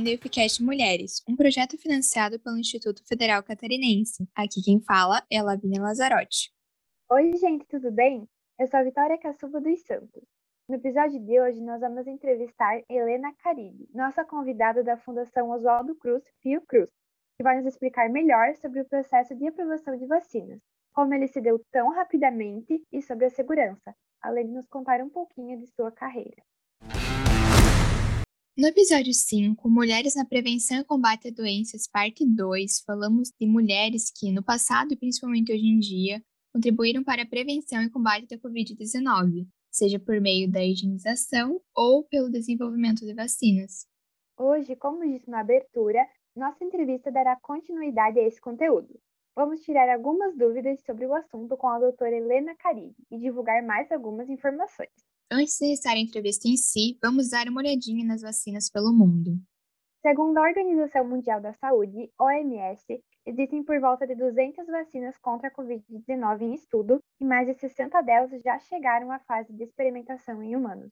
bem-vindo ao IFCast Mulheres, um projeto financiado pelo Instituto Federal Catarinense. Aqui quem fala é a Lavínia Lazarotti. Oi, gente, tudo bem? Eu sou a Vitória Caçuva dos Santos. No episódio de hoje, nós vamos entrevistar Helena Caribe, nossa convidada da Fundação Oswaldo Cruz Fiocruz, que vai nos explicar melhor sobre o processo de aprovação de vacinas, como ele se deu tão rapidamente e sobre a segurança, além de nos contar um pouquinho de sua carreira. No episódio 5, Mulheres na Prevenção e Combate a Doenças, parte 2, falamos de mulheres que, no passado e principalmente hoje em dia, contribuíram para a prevenção e combate da Covid-19, seja por meio da higienização ou pelo desenvolvimento de vacinas. Hoje, como disse na abertura, nossa entrevista dará continuidade a esse conteúdo. Vamos tirar algumas dúvidas sobre o assunto com a doutora Helena Caribe e divulgar mais algumas informações. Antes de iniciar a entrevista em si, vamos dar uma olhadinha nas vacinas pelo mundo. Segundo a Organização Mundial da Saúde, OMS, existem por volta de 200 vacinas contra a Covid-19 em estudo e mais de 60 delas já chegaram à fase de experimentação em humanos.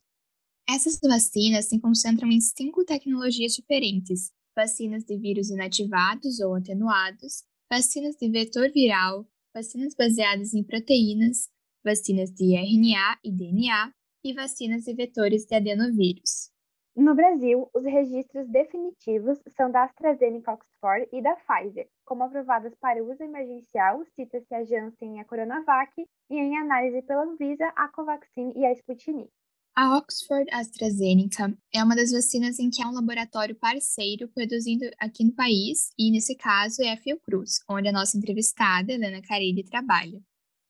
Essas vacinas se concentram em cinco tecnologias diferentes: vacinas de vírus inativados ou atenuados, vacinas de vetor viral, vacinas baseadas em proteínas, vacinas de RNA e DNA e vacinas de vetores de adenovírus. No Brasil, os registros definitivos são da AstraZeneca Oxford e da Pfizer. Como aprovadas para uso emergencial, cita-se a Janssen e a Coronavac, e em análise pela Anvisa, a Covaxin e a Sputnik. A Oxford AstraZeneca é uma das vacinas em que há um laboratório parceiro produzindo aqui no país, e nesse caso é a Fiocruz, onde a nossa entrevistada, Helena Carille, trabalha.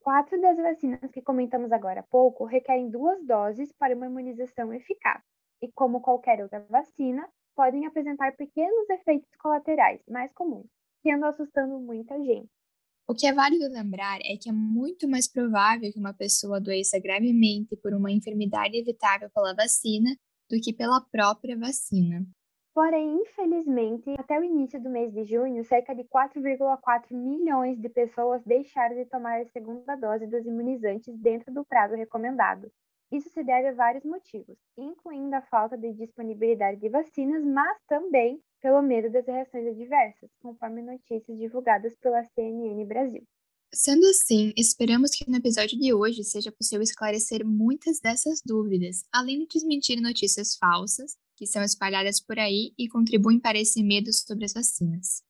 Quatro das vacinas que comentamos agora há pouco requerem duas doses para uma imunização eficaz e, como qualquer outra vacina, podem apresentar pequenos efeitos colaterais mais comuns, que andam assustando muita gente. O que é válido lembrar é que é muito mais provável que uma pessoa adoeça gravemente por uma enfermidade evitável pela vacina do que pela própria vacina. Porém, infelizmente, até o início do mês de junho, cerca de 4,4 milhões de pessoas deixaram de tomar a segunda dose dos imunizantes dentro do prazo recomendado. Isso se deve a vários motivos, incluindo a falta de disponibilidade de vacinas, mas também pelo medo das reações adversas, conforme notícias divulgadas pela CNN Brasil. Sendo assim, esperamos que no episódio de hoje seja possível esclarecer muitas dessas dúvidas, além de desmentir notícias falsas que são espalhadas por aí e contribuem para esse medo sobre as vacinas.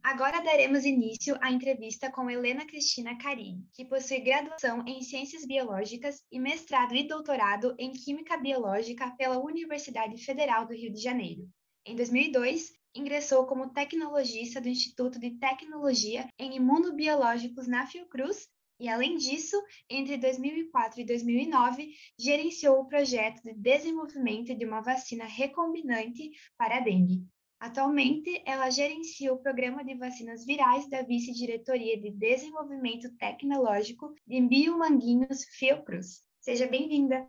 Agora daremos início à entrevista com Helena Cristina Carim, que possui graduação em Ciências Biológicas e mestrado e doutorado em Química Biológica pela Universidade Federal do Rio de Janeiro. Em 2002, ingressou como tecnologista do Instituto de Tecnologia em Imunobiológicos na Fiocruz e, além disso, entre 2004 e 2009, gerenciou o projeto de desenvolvimento de uma vacina recombinante para a dengue. Atualmente, ela gerencia o programa de vacinas virais da Vice-Diretoria de Desenvolvimento Tecnológico de Biomanguinhos Fiocruz. Seja bem-vinda!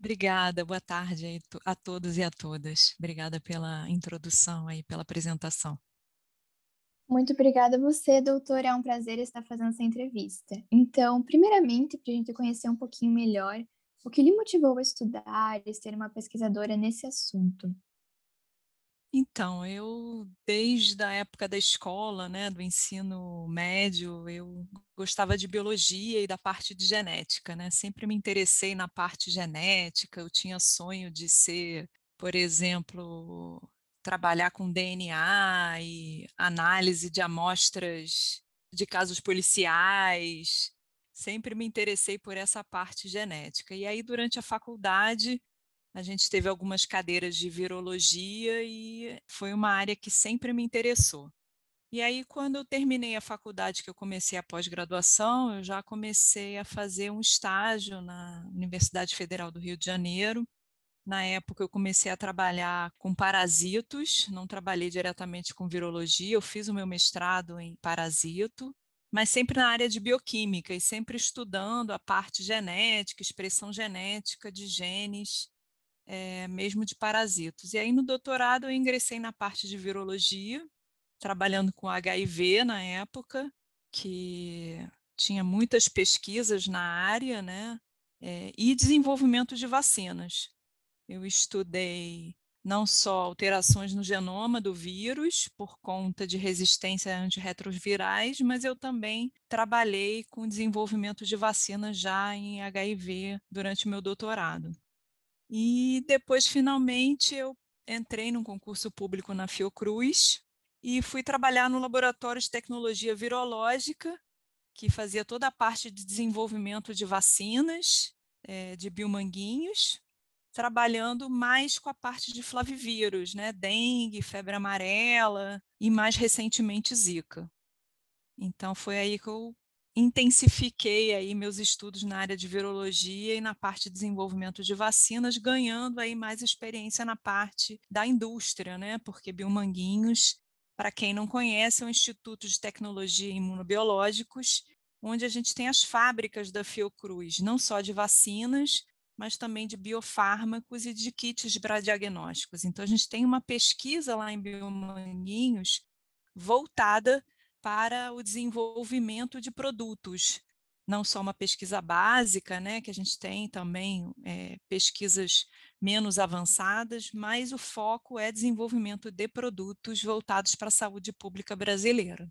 Obrigada, boa tarde a todos e a todas. Obrigada pela introdução e pela apresentação. Muito obrigada a você, doutora. É um prazer estar fazendo essa entrevista. Então, primeiramente, para a gente conhecer um pouquinho melhor, o que lhe motivou a estudar e ser uma pesquisadora nesse assunto? Então, eu desde a época da escola, né, do ensino médio, eu gostava de biologia e da parte de genética, né? Sempre me interessei na parte genética. Eu tinha sonho de ser, por exemplo, trabalhar com DNA e análise de amostras de casos policiais. Sempre me interessei por essa parte genética. E aí, durante a faculdade, a gente teve algumas cadeiras de virologia e foi uma área que sempre me interessou. E aí, quando eu terminei a faculdade, que eu comecei a pós-graduação, eu já comecei a fazer um estágio na Universidade Federal do Rio de Janeiro, na época, eu comecei a trabalhar com parasitos, não trabalhei diretamente com virologia, eu fiz o meu mestrado em parasito, mas sempre na área de bioquímica e sempre estudando a parte genética, expressão genética de genes, é, mesmo de parasitos. E aí, no doutorado, eu ingressei na parte de virologia, trabalhando com HIV na época, que tinha muitas pesquisas na área, né? É, e desenvolvimento de vacinas. Eu estudei não só alterações no genoma do vírus por conta de resistência a antirretrovirais, mas eu também trabalhei com desenvolvimento de vacinas já em HIV durante o meu doutorado. E depois, finalmente, eu entrei num concurso público na Fiocruz e fui trabalhar no laboratório de tecnologia virológica, que fazia toda a parte de desenvolvimento de vacinas, é, de biomanguinhos, trabalhando mais com a parte de flavivírus, né? Dengue, febre amarela e mais recentemente Zika. Então foi aí que eu intensifiquei aí meus estudos na área de virologia e na parte de desenvolvimento de vacinas, ganhando aí mais experiência na parte da indústria, né? Porque Biomanguinhos, para quem não conhece, é um instituto de tecnologia imunobiológicos, onde a gente tem as fábricas da Fiocruz, não só de vacinas, mas também de biofármacos e de kits para diagnósticos. Então, a gente tem uma pesquisa lá em Biomanguinhos voltada para o desenvolvimento de produtos, não só uma pesquisa básica, né, que a gente tem também é, pesquisas menos avançadas, mas o foco é desenvolvimento de produtos voltados para a saúde pública brasileira.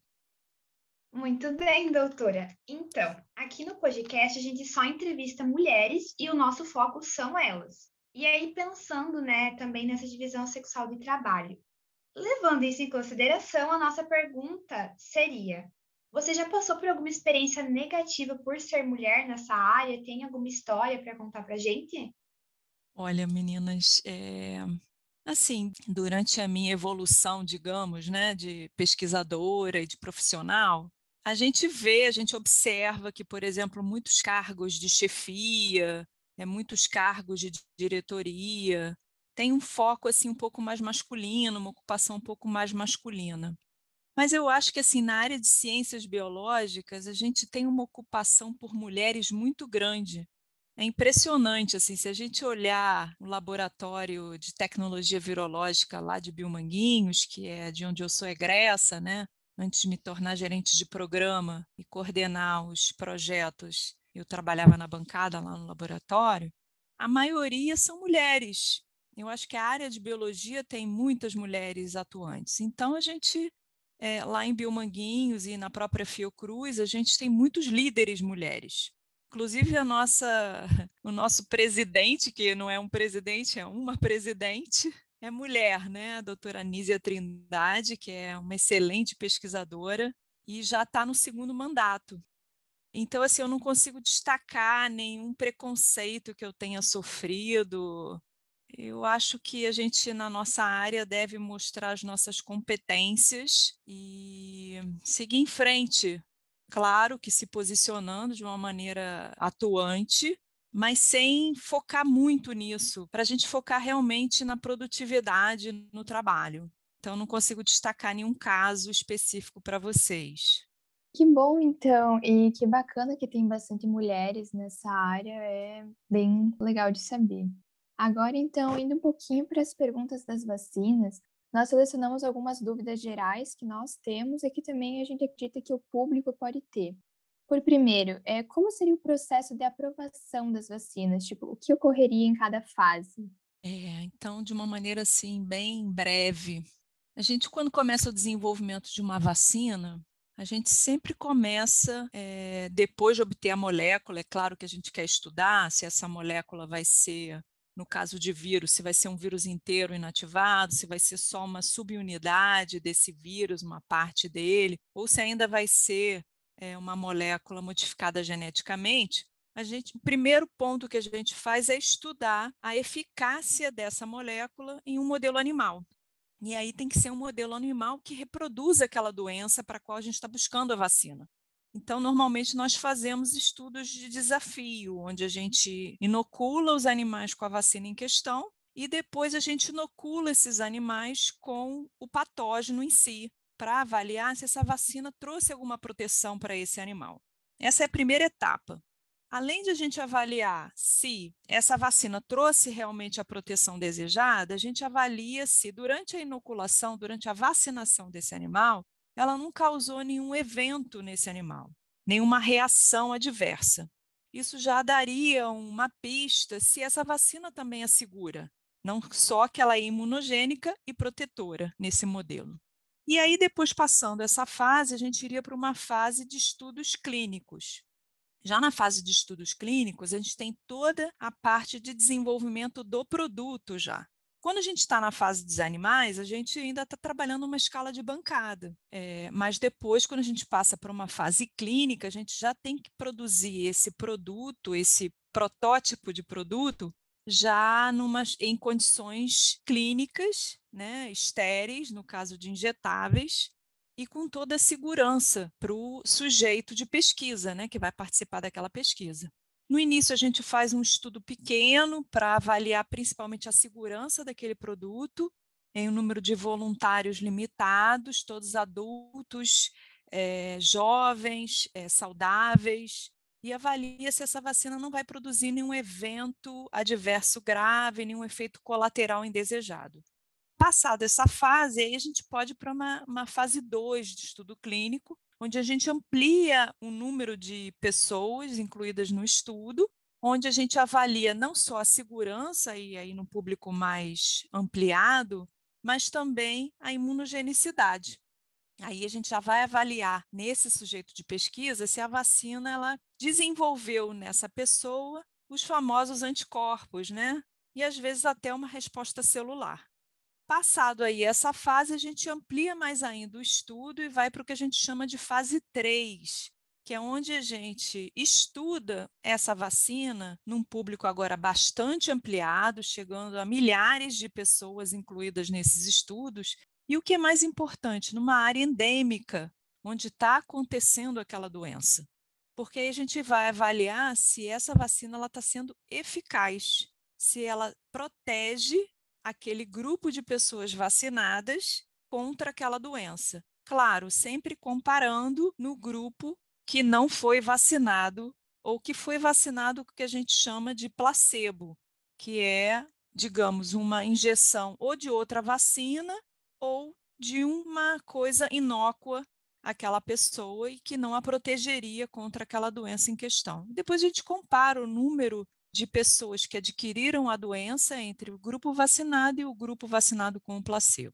Muito bem, doutora. Então, aqui no podcast a gente só entrevista mulheres e o nosso foco são elas. E aí, pensando né, também nessa divisão sexual de trabalho, levando isso em consideração, a nossa pergunta seria: você já passou por alguma experiência negativa por ser mulher nessa área? Tem alguma história para contar para gente? Olha, meninas, é, Assim, durante a minha evolução, digamos, né, de pesquisadora e de profissional, a gente vê, a gente observa que, por exemplo, muitos cargos de chefia, é, muitos cargos de diretoria, tem um foco assim um pouco mais masculino, uma ocupação um pouco mais masculina. Mas eu acho que assim na área de ciências biológicas a gente tem uma ocupação por mulheres muito grande. É impressionante assim, se a gente olhar o laboratório de tecnologia virológica lá de Biomanguinhos, que é de onde eu sou egressa, né? Antes de me tornar gerente de programa e coordenar os projetos, eu trabalhava na bancada lá no laboratório, a maioria são mulheres. Eu acho que a área de biologia tem muitas mulheres atuantes. Então, a gente, é, lá em Biomanguinhos e na própria Fiocruz, a gente tem muitos líderes mulheres. Inclusive, a nossa, o nosso presidente, que não é um presidente, é uma presidente, é mulher, né? A doutora Nízia Trindade, que é uma excelente pesquisadora e já está no segundo mandato. Então, assim, eu não consigo destacar nenhum preconceito que eu tenha sofrido. Eu acho que a gente, na nossa área, deve mostrar as nossas competências e seguir em frente. Claro que se posicionando de uma maneira atuante, mas sem focar muito nisso, para a gente focar realmente na produtividade no trabalho. Então, não consigo destacar nenhum caso específico para vocês. Que bom, então, e que bacana que tem bastante mulheres nessa área, é bem legal de saber. Agora, então, indo um pouquinho para as perguntas das vacinas, nós selecionamos algumas dúvidas gerais que nós temos e que também a gente acredita que o público pode ter. Por primeiro, é, como seria o processo de aprovação das vacinas? Tipo, o que ocorreria em cada fase? É, então, de uma maneira assim, bem breve, a gente, quando começa o desenvolvimento de uma vacina, a gente sempre começa, é, depois de obter a molécula, é claro que a gente quer estudar se essa molécula vai ser, no caso de vírus, se vai ser um vírus inteiro inativado, se vai ser só uma subunidade desse vírus, uma parte dele, ou se ainda vai ser é, uma molécula modificada geneticamente, a gente, o primeiro ponto que a gente faz é estudar a eficácia dessa molécula em um modelo animal. E aí tem que ser um modelo animal que reproduza aquela doença para a qual a gente está buscando a vacina. Então, normalmente, nós fazemos estudos de desafio, onde a gente inocula os animais com a vacina em questão e depois a gente inocula esses animais com o patógeno em si, para avaliar se essa vacina trouxe alguma proteção para esse animal. Essa é a primeira etapa. Além de a gente avaliar se essa vacina trouxe realmente a proteção desejada, a gente avalia se durante a inoculação, durante a vacinação desse animal, ela não causou nenhum evento nesse animal, nenhuma reação adversa. Isso já daria uma pista se essa vacina também é segura, não só que ela é imunogênica e protetora nesse modelo. E aí, depois passando essa fase, a gente iria para uma fase de estudos clínicos. Já na fase de estudos clínicos, a gente tem toda a parte de desenvolvimento do produto já. Quando a gente está na fase dos animais, a gente ainda está trabalhando uma escala de bancada. É, mas depois, quando a gente passa para uma fase clínica, a gente já tem que produzir esse produto, esse protótipo de produto, já numa, em condições clínicas, né, estéreis, no caso de injetáveis, e com toda a segurança para o sujeito de pesquisa, né, que vai participar daquela pesquisa. No início, a gente faz um estudo pequeno para avaliar principalmente a segurança daquele produto, em um número de voluntários limitados, todos adultos, é, jovens, é, saudáveis, e avalia se essa vacina não vai produzir nenhum evento adverso grave, nenhum efeito colateral indesejado. Passada essa fase, aí a gente pode ir para uma, uma fase 2 de estudo clínico, onde a gente amplia o número de pessoas incluídas no estudo, onde a gente avalia não só a segurança, e aí no público mais ampliado, mas também a imunogenicidade. Aí a gente já vai avaliar nesse sujeito de pesquisa se a vacina ela desenvolveu nessa pessoa os famosos anticorpos, né? E às vezes até uma resposta celular. Passado aí essa fase, a gente amplia mais ainda o estudo e vai para o que a gente chama de fase 3, que é onde a gente estuda essa vacina num público agora bastante ampliado, chegando a milhares de pessoas incluídas nesses estudos, e o que é mais importante, numa área endêmica, onde está acontecendo aquela doença. Porque aí a gente vai avaliar se essa vacina está sendo eficaz, se ela protege aquele grupo de pessoas vacinadas contra aquela doença. Claro, sempre comparando no grupo que não foi vacinado ou que foi vacinado com o que a gente chama de placebo, que é, digamos, uma injeção ou de outra vacina ou de uma coisa inócua àquela pessoa e que não a protegeria contra aquela doença em questão. Depois a gente compara o número de pessoas que adquiriram a doença entre o grupo vacinado e o grupo vacinado com o placebo.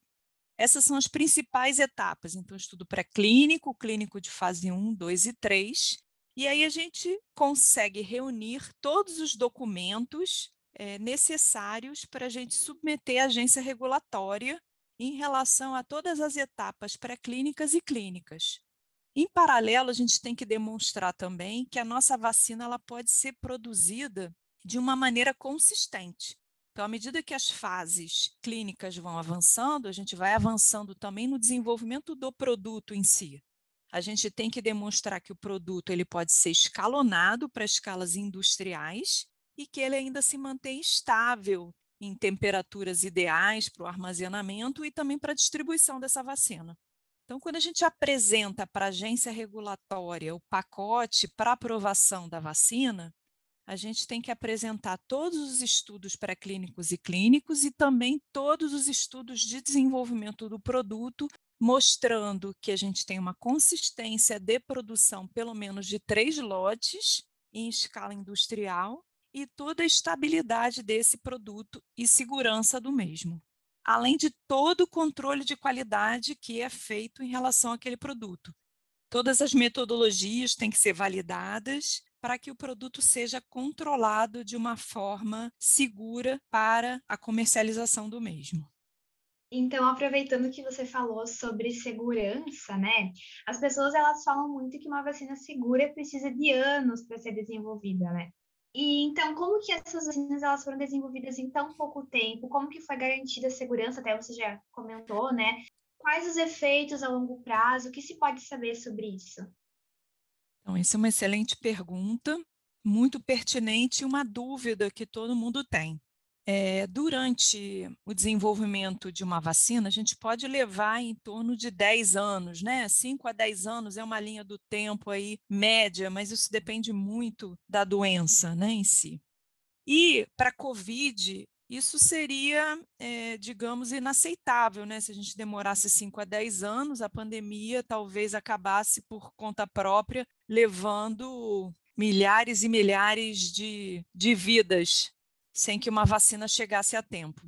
Essas são as principais etapas. Então, estudo pré-clínico, clínico de fase 1, 2 e 3. E aí a gente consegue reunir todos os documentos é, necessários para a gente submeter à agência regulatória em relação a todas as etapas pré-clínicas e clínicas. Em paralelo, a gente tem que demonstrar também que a nossa vacina ela pode ser produzida de uma maneira consistente. Então, à medida que as fases clínicas vão avançando, a gente vai avançando também no desenvolvimento do produto em si. A gente tem que demonstrar que o produto ele pode ser escalonado para escalas industriais e que ele ainda se mantém estável em temperaturas ideais para o armazenamento e também para a distribuição dessa vacina. Então, quando a gente apresenta para a agência regulatória o pacote para aprovação da vacina, a gente tem que apresentar todos os estudos pré-clínicos e clínicos e também todos os estudos de desenvolvimento do produto, mostrando que a gente tem uma consistência de produção, pelo menos de três lotes, em escala industrial, e toda a estabilidade desse produto e segurança do mesmo. Além de todo o controle de qualidade que é feito em relação àquele produto. Todas as metodologias têm que ser validadas para que o produto seja controlado de uma forma segura para a comercialização do mesmo. Então, aproveitando que você falou sobre segurança, né? As pessoas elas falam muito que uma vacina segura precisa de anos para ser desenvolvida, né? E então, como que essas vacinas elas foram desenvolvidas em tão pouco tempo? Como que foi garantida a segurança? Até você já comentou, né? Quais os efeitos a longo prazo? O que se pode saber sobre isso? Então, essa é uma excelente pergunta, muito pertinente e uma dúvida que todo mundo tem. É, durante o desenvolvimento de uma vacina, a gente pode levar em torno de 10 anos, né? 5 a 10 anos é uma linha do tempo aí média, mas isso depende muito da doença né, em si. E para a COVID, isso seria, é, digamos, inaceitável, né? Se a gente demorasse 5 a 10 anos, a pandemia talvez acabasse por conta própria, levando milhares e milhares de, de vidas sem que uma vacina chegasse a tempo.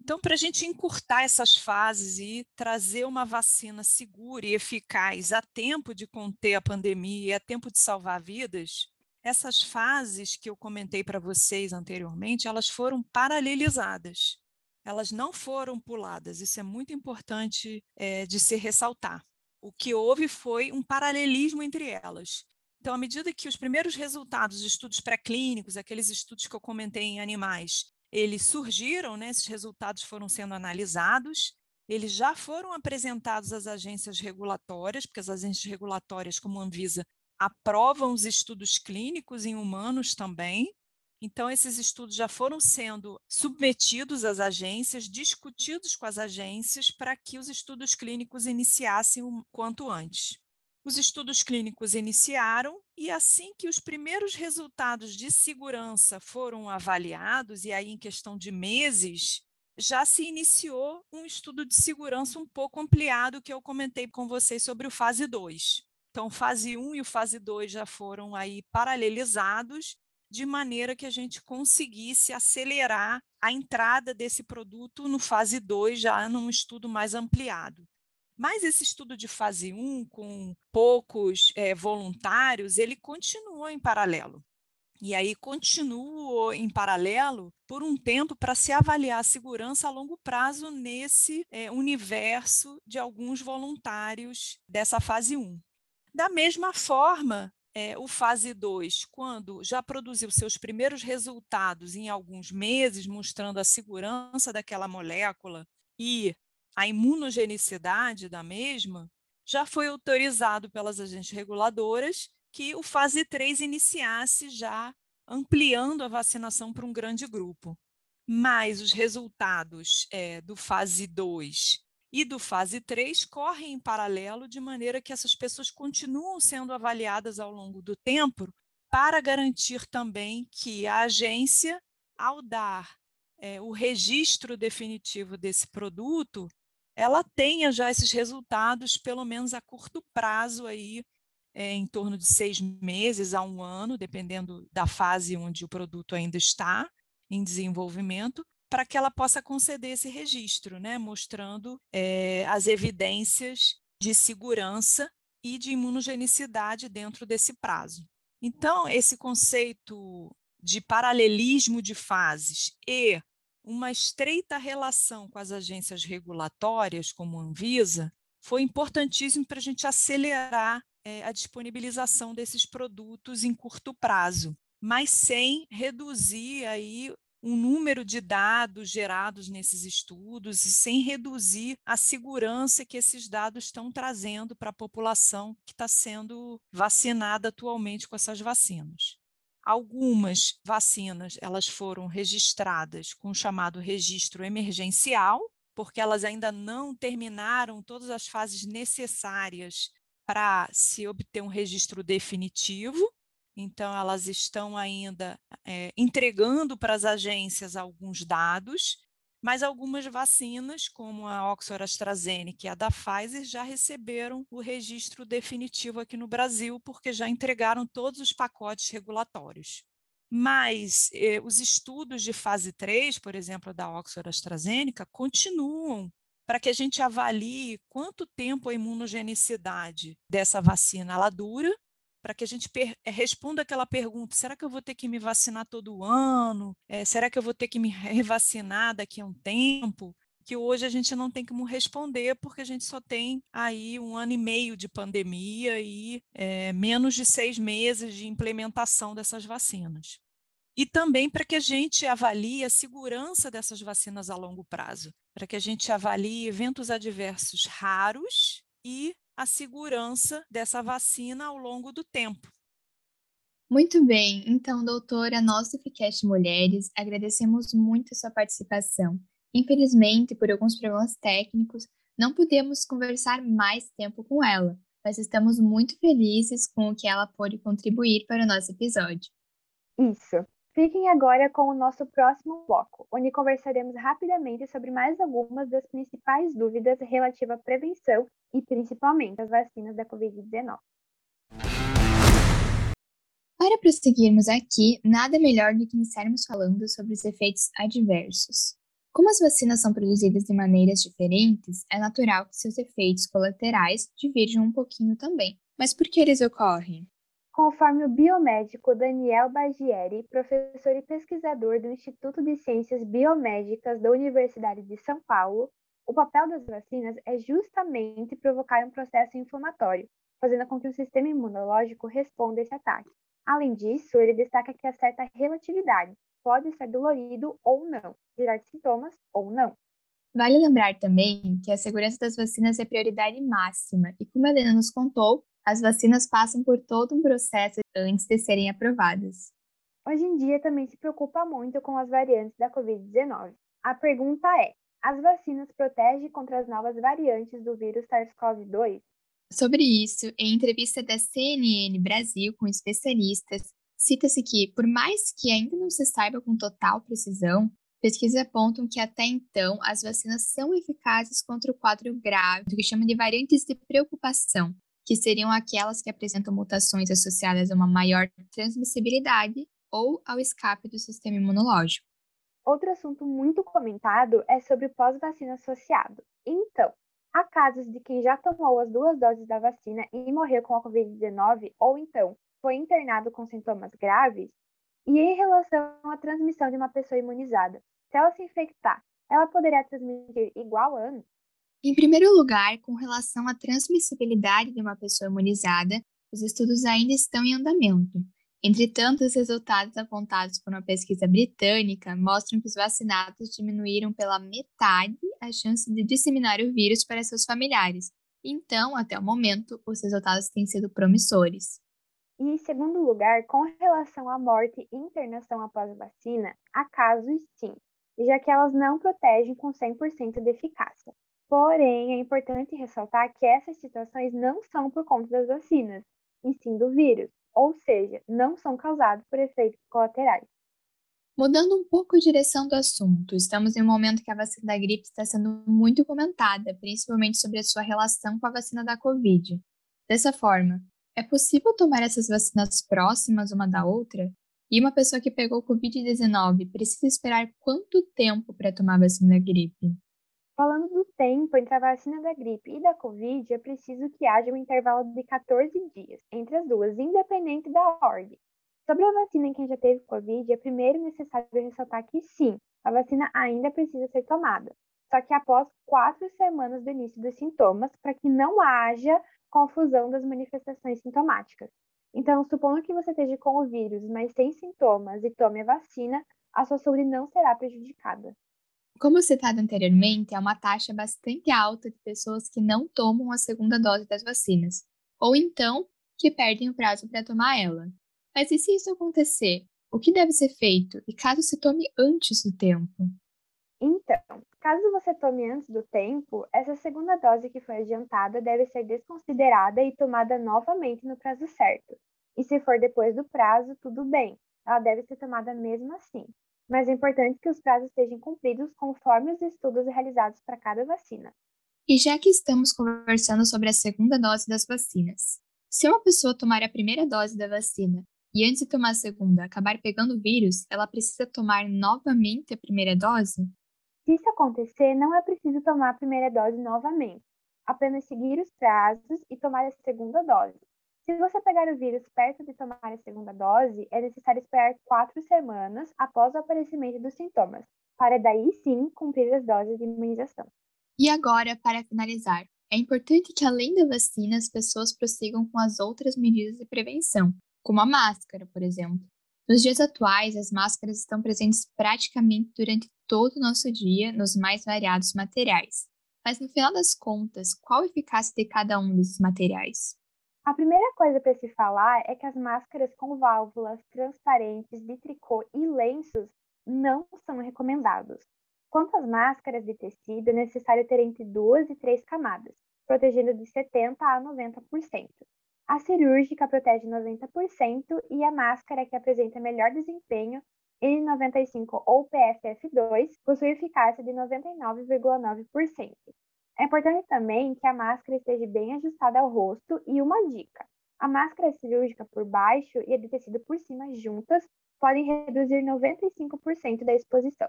Então, para a gente encurtar essas fases e trazer uma vacina segura e eficaz a tempo de conter a pandemia e a tempo de salvar vidas, essas fases que eu comentei para vocês anteriormente, elas foram paralelizadas. Elas não foram puladas. Isso é muito importante é, de se ressaltar. O que houve foi um paralelismo entre elas. Então, à medida que os primeiros resultados de estudos pré-clínicos, aqueles estudos que eu comentei em animais, eles surgiram, né, esses resultados foram sendo analisados, eles já foram apresentados às agências regulatórias, porque as agências regulatórias, como a Anvisa, aprovam os estudos clínicos em humanos também. Então, esses estudos já foram sendo submetidos às agências, discutidos com as agências, para que os estudos clínicos iniciassem o quanto antes. Os estudos clínicos iniciaram e assim que os primeiros resultados de segurança foram avaliados, e aí em questão de meses, já se iniciou um estudo de segurança um pouco ampliado que eu comentei com vocês sobre o fase 2. Então, fase 1 e o fase 2 já foram aí paralelizados, de maneira que a gente conseguisse acelerar a entrada desse produto no fase 2, já num estudo mais ampliado. Mas esse estudo de fase 1, com poucos é, voluntários, ele continuou em paralelo. E aí continuou em paralelo por um tempo para se avaliar a segurança a longo prazo nesse é, universo de alguns voluntários dessa fase 1. Da mesma forma, é, o fase 2, quando já produziu seus primeiros resultados em alguns meses, mostrando a segurança daquela molécula e a imunogenicidade da mesma, já foi autorizado pelas agentes reguladoras que o fase 3 iniciasse já ampliando a vacinação para um grande grupo. Mas os resultados é, do fase 2 e do fase 3 correm em paralelo, de maneira que essas pessoas continuam sendo avaliadas ao longo do tempo, para garantir também que a agência, ao dar é, o registro definitivo desse produto, ela tenha já esses resultados, pelo menos a curto prazo, aí, é, em torno de seis meses a um ano, dependendo da fase onde o produto ainda está em desenvolvimento, para que ela possa conceder esse registro, né, mostrando é, as evidências de segurança e de imunogenicidade dentro desse prazo. Então, esse conceito de paralelismo de fases e uma estreita relação com as agências regulatórias, como a Anvisa, foi importantíssimo para a gente acelerar é, a disponibilização desses produtos em curto prazo, mas sem reduzir aí o número de dados gerados nesses estudos e sem reduzir a segurança que esses dados estão trazendo para a população que está sendo vacinada atualmente com essas vacinas. Algumas vacinas elas foram registradas com o chamado registro emergencial, porque elas ainda não terminaram todas as fases necessárias para se obter um registro definitivo. Então, elas estão ainda é, entregando para as agências alguns dados mas algumas vacinas, como a Oxford AstraZeneca e a da Pfizer, já receberam o registro definitivo aqui no Brasil, porque já entregaram todos os pacotes regulatórios. Mas eh, os estudos de fase 3, por exemplo, da Oxford AstraZeneca, continuam para que a gente avalie quanto tempo a imunogenicidade dessa vacina ela dura para que a gente eh, responda aquela pergunta: será que eu vou ter que me vacinar todo ano? É, será que eu vou ter que me revacinar daqui a um tempo? Que hoje a gente não tem como responder, porque a gente só tem aí um ano e meio de pandemia e é, menos de seis meses de implementação dessas vacinas. E também para que a gente avalie a segurança dessas vacinas a longo prazo, para que a gente avalie eventos adversos raros e a segurança dessa vacina ao longo do tempo. Muito bem, então, doutora, nós do FICAST Mulheres agradecemos muito a sua participação. Infelizmente, por alguns problemas técnicos, não pudemos conversar mais tempo com ela, mas estamos muito felizes com o que ela pôde contribuir para o nosso episódio. Isso. Fiquem agora com o nosso próximo bloco, onde conversaremos rapidamente sobre mais algumas das principais dúvidas relativas à prevenção e principalmente às vacinas da Covid-19. A Para prosseguirmos aqui, nada melhor do que iniciarmos falando sobre os efeitos adversos. Como as vacinas são produzidas de maneiras diferentes, é natural que seus efeitos colaterais divirjam um pouquinho também. Mas por que eles ocorrem? Conforme o biomédico Daniel Bagieri, professor e pesquisador do Instituto de Ciências Biomédicas da Universidade de São Paulo, o papel das vacinas é justamente provocar um processo inflamatório, fazendo com que o sistema imunológico responda a esse ataque. Além disso, ele destaca que há certa relatividade, pode ser dolorido ou não, gerar sintomas ou não. Vale lembrar também que a segurança das vacinas é prioridade máxima, e como a Helena nos contou, as vacinas passam por todo um processo antes de serem aprovadas. Hoje em dia também se preocupa muito com as variantes da Covid-19. A pergunta é: as vacinas protegem contra as novas variantes do vírus SARS-CoV-2? Sobre isso, em entrevista da CNN Brasil com especialistas, cita-se que, por mais que ainda não se saiba com total precisão, pesquisas apontam que até então as vacinas são eficazes contra o quadro grave, do que chamam de variantes de preocupação, que seriam aquelas que apresentam mutações associadas a uma maior transmissibilidade ou ao escape do sistema imunológico. Outro assunto muito comentado é sobre o pós-vacina associado. Então, há casos de quem já tomou as duas doses da vacina e morreu com a Covid-19 ou então foi internado com sintomas graves? E em relação à transmissão de uma pessoa imunizada, se ela se infectar, ela poderá transmitir igual ano? Em primeiro lugar, com relação à transmissibilidade de uma pessoa imunizada, os estudos ainda estão em andamento. Entretanto, os resultados apontados por uma pesquisa britânica mostram que os vacinados diminuíram pela metade a chance de disseminar o vírus para seus familiares. Então, até o momento, os resultados têm sido promissores. E, em segundo lugar, com relação à morte e internação após vacina, há casos sim, já que elas não protegem com 100% de eficácia. Porém, é importante ressaltar que essas situações não são por conta das vacinas, e sim do vírus ou seja, não são causados por efeitos colaterais. Mudando um pouco a direção do assunto, estamos em um momento que a vacina da gripe está sendo muito comentada, principalmente sobre a sua relação com a vacina da Covid. Dessa forma, é possível tomar essas vacinas próximas uma da outra? E uma pessoa que pegou Covid-19 precisa esperar quanto tempo para tomar a vacina da gripe? Falando do tempo entre a vacina da gripe e da Covid, é preciso que haja um intervalo de 14 dias entre as duas, independente da ordem. Sobre a vacina em quem já teve Covid, é primeiro necessário ressaltar que sim, a vacina ainda precisa ser tomada, só que após quatro semanas do início dos sintomas, para que não haja confusão das manifestações sintomáticas. Então, supondo que você esteja com o vírus, mas sem sintomas e tome a vacina, a sua saúde não será prejudicada. Como citado anteriormente, há uma taxa bastante alta de pessoas que não tomam a segunda dose das vacinas, ou então que perdem o prazo para tomar ela. Mas e se isso acontecer? O que deve ser feito e caso se tome antes do tempo? Então, caso você tome antes do tempo, essa segunda dose que foi adiantada deve ser desconsiderada e tomada novamente no prazo certo. E se for depois do prazo, tudo bem, ela deve ser tomada mesmo assim mas é importante que os prazos sejam cumpridos conforme os estudos realizados para cada vacina. E já que estamos conversando sobre a segunda dose das vacinas, se uma pessoa tomar a primeira dose da vacina e antes de tomar a segunda acabar pegando o vírus, ela precisa tomar novamente a primeira dose? Se isso acontecer, não é preciso tomar a primeira dose novamente, apenas seguir os prazos e tomar a segunda dose. Se você pegar o vírus perto de tomar a segunda dose, é necessário esperar quatro semanas após o aparecimento dos sintomas, para daí sim cumprir as doses de imunização. E agora, para finalizar, é importante que além da vacina, as pessoas prossigam com as outras medidas de prevenção, como a máscara, por exemplo. Nos dias atuais, as máscaras estão presentes praticamente durante todo o nosso dia nos mais variados materiais. Mas no final das contas, qual a eficácia de cada um desses materiais? A primeira coisa para se falar é que as máscaras com válvulas transparentes de tricô e lenços não são recomendados. Quanto às máscaras de tecido, é necessário ter entre duas e três camadas, protegendo de 70% a 90%. A cirúrgica protege 90% e a máscara que apresenta melhor desempenho N95 ou PFF2 possui eficácia de 99,9%. É importante também que a máscara esteja bem ajustada ao rosto e uma dica: A máscara cirúrgica por baixo e a de tecido por cima juntas podem reduzir 95% da exposição.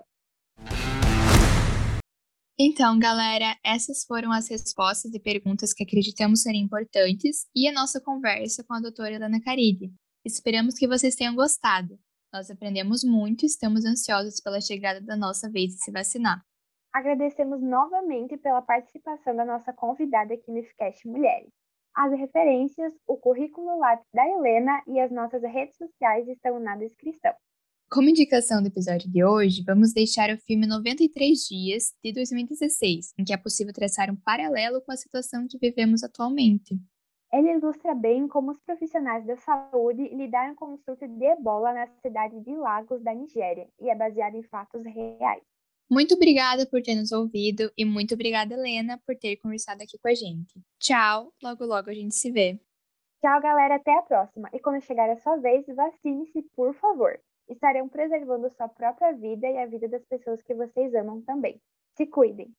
Então, galera, essas foram as respostas e perguntas que acreditamos serem importantes e a nossa conversa com a doutora Helena Caride. Esperamos que vocês tenham gostado. Nós aprendemos muito e estamos ansiosos pela chegada da nossa vez de se vacinar. Agradecemos novamente pela participação da nossa convidada aqui no FCast Mulheres. As referências, o currículo Lattes da Helena e as nossas redes sociais estão na descrição. Como indicação do episódio de hoje, vamos deixar o filme 93 Dias, de 2016, em que é possível traçar um paralelo com a situação que vivemos atualmente. Ele ilustra bem como os profissionais da saúde lidaram com o surto de ebola na cidade de Lagos, da Nigéria, e é baseado em fatos reais. Muito obrigada por ter nos ouvido e muito obrigada, Helena, por ter conversado aqui com a gente. Tchau, logo logo a gente se vê. Tchau, galera, até a próxima. E quando chegar a sua vez, vacine-se, por favor. Estarão preservando sua própria vida e a vida das pessoas que vocês amam também. Se cuidem!